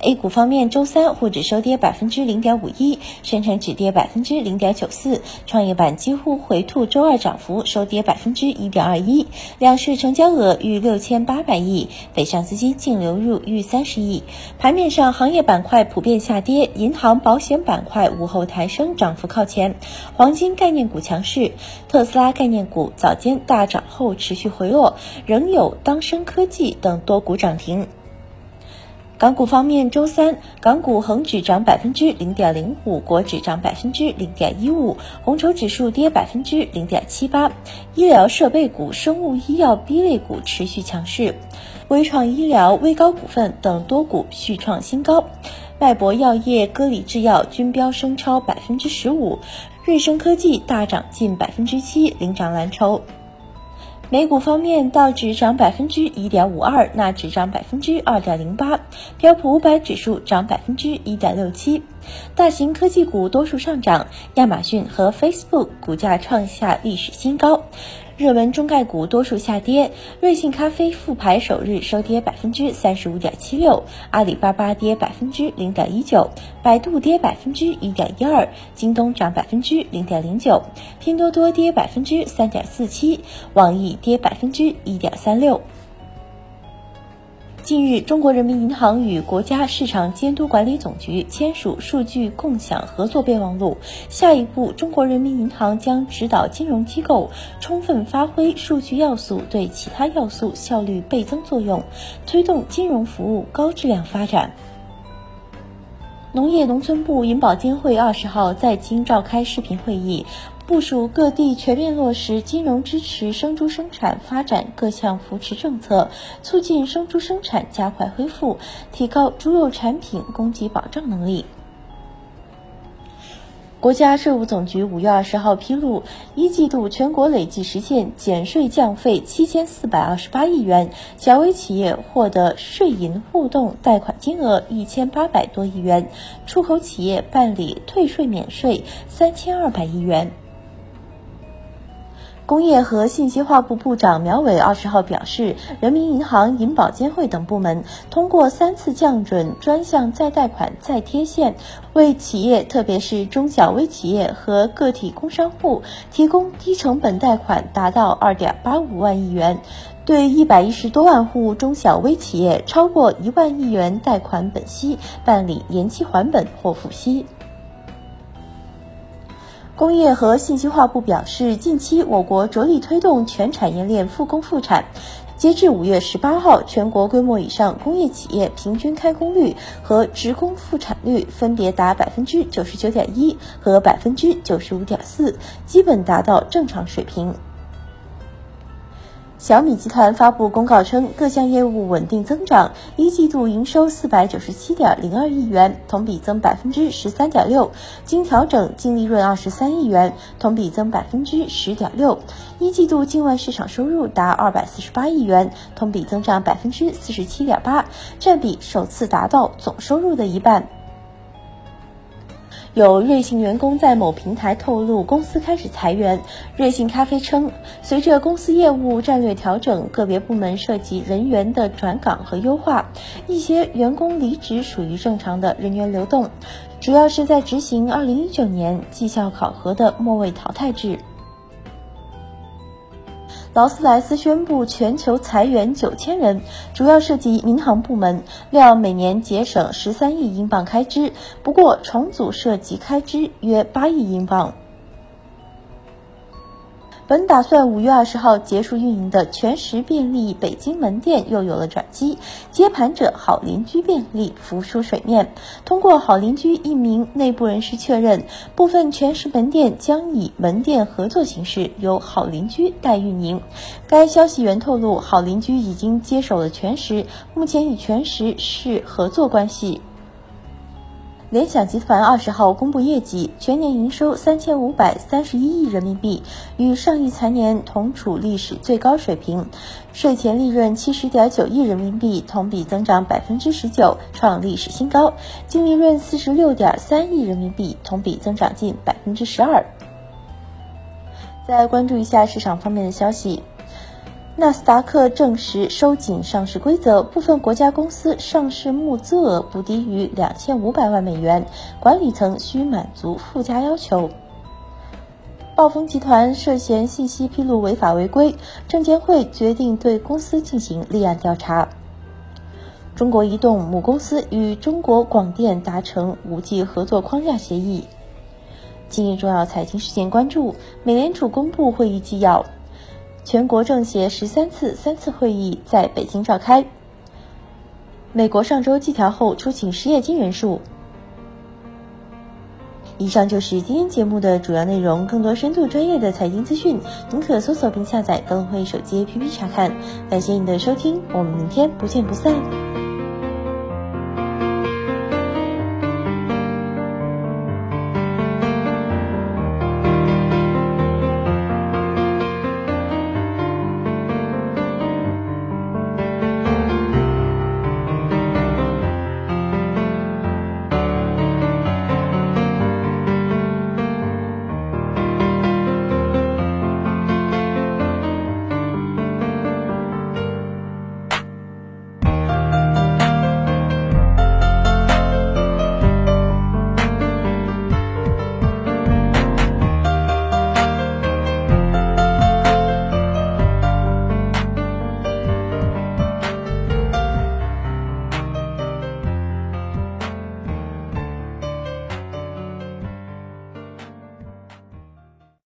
A 股方面，周三沪指收跌百分之零点五一，深成指跌百分之零点九四，创业板几乎回吐周二涨幅，收跌百分之一点二一。两市成交额逾六千八百亿，北上资金净流入逾三十亿。盘面上，行业板块普遍下跌，银行、保险板块午后抬升，涨幅靠前。黄金概念股强势，特斯拉概念股早间大涨后持续回落，仍有当升科技等多股涨停。港股方面，周三港股恒指涨百分之零点零五，国指涨百分之零点一五，红筹指数跌百分之零点七八。医疗设备股、生物医药 B 类股持续强势，微创医疗、威高股份等多股续创新高。脉搏药业、歌礼制药均飙升超百分之十五，瑞声科技大涨近百分之七，领涨蓝筹。美股方面，道指涨百分之一点五二，纳指涨百分之二点零八，标普五百指数涨百分之一点六七。大型科技股多数上涨，亚马逊和 Facebook 股价创下历史新高。热门中概股多数下跌，瑞幸咖啡复牌首日收跌百分之三十五点七六，阿里巴巴跌百分之零点一九，百度跌百分之一点一二，京东涨百分之零点零九，拼多多跌百分之三点四七，网易跌百分之一点三六。近日，中国人民银行与国家市场监督管理总局签署数据共享合作备忘录。下一步，中国人民银行将指导金融机构充分发挥数据要素对其他要素效率倍增作用，推动金融服务高质量发展。农业农村部银保监会二十号在京召开视频会议。部署各地全面落实金融支持生猪生产发展各项扶持政策，促进生猪生产加快恢复，提高猪肉产品供给保障能力。国家税务总局五月二十号披露，一季度全国累计实现减税降费七千四百二十八亿元，小微企业获得税银互动贷款金额一千八百多亿元，出口企业办理退税免税三千二百亿元。工业和信息化部部长苗伟二十号表示，人民银行、银保监会等部门通过三次降准专项再贷款再贴现，为企业，特别是中小微企业和个体工商户提供低成本贷款，达到二点八五万亿元，对一百一十多万户中小微企业超过一万亿元贷款本息办理延期还本或付息。工业和信息化部表示，近期我国着力推动全产业链复工复产。截至五月十八号，全国规模以上工业企业平均开工率和职工复产率分别达百分之九十九点一和百分之九十五点四，基本达到正常水平。小米集团发布公告称，各项业务稳定增长，一季度营收四百九十七点零二亿元，同比增百分之十三点六，经调整净利润二十三亿元，同比增百分之十点六。一季度境外市场收入达二百四十八亿元，同比增长百分之四十七点八，占比首次达到总收入的一半。有瑞幸员工在某平台透露，公司开始裁员。瑞幸咖啡称，随着公司业务战略调整，个别部门涉及人员的转岗和优化，一些员工离职属于正常的人员流动，主要是在执行二零一九年绩效考核的末位淘汰制。劳斯莱斯宣布全球裁员九千人，主要涉及民航部门，料每年节省十三亿英镑开支。不过重组涉及开支约八亿英镑。本打算五月二十号结束运营的全时便利北京门店又有了转机，接盘者好邻居便利浮出水面。通过好邻居一名内部人士确认，部分全时门店将以门店合作形式由好邻居代运营。该消息源透露，好邻居已经接手了全时，目前与全时是合作关系。联想集团二十号公布业绩，全年营收三千五百三十一亿人民币，与上一财年同处历史最高水平，税前利润七十点九亿人民币，同比增长百分之十九，创历史新高，净利润四十六点三亿人民币，同比增长近百分之十二。再关注一下市场方面的消息。纳斯达克证实收紧上市规则，部分国家公司上市募资额不低于两千五百万美元，管理层需满足附加要求。暴风集团涉嫌信息披露违法违规，证监会决定对公司进行立案调查。中国移动母公司与中国广电达成 5G 合作框架协议。今日重要财经事件关注：美联储公布会议纪要。全国政协十三次三次会议在北京召开。美国上周计调后出勤失业金人数。以上就是今天节目的主要内容。更多深度专业的财经资讯，您可搜索并下载高会手机 APP 查看。感谢您的收听，我们明天不见不散。